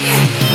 Yeah.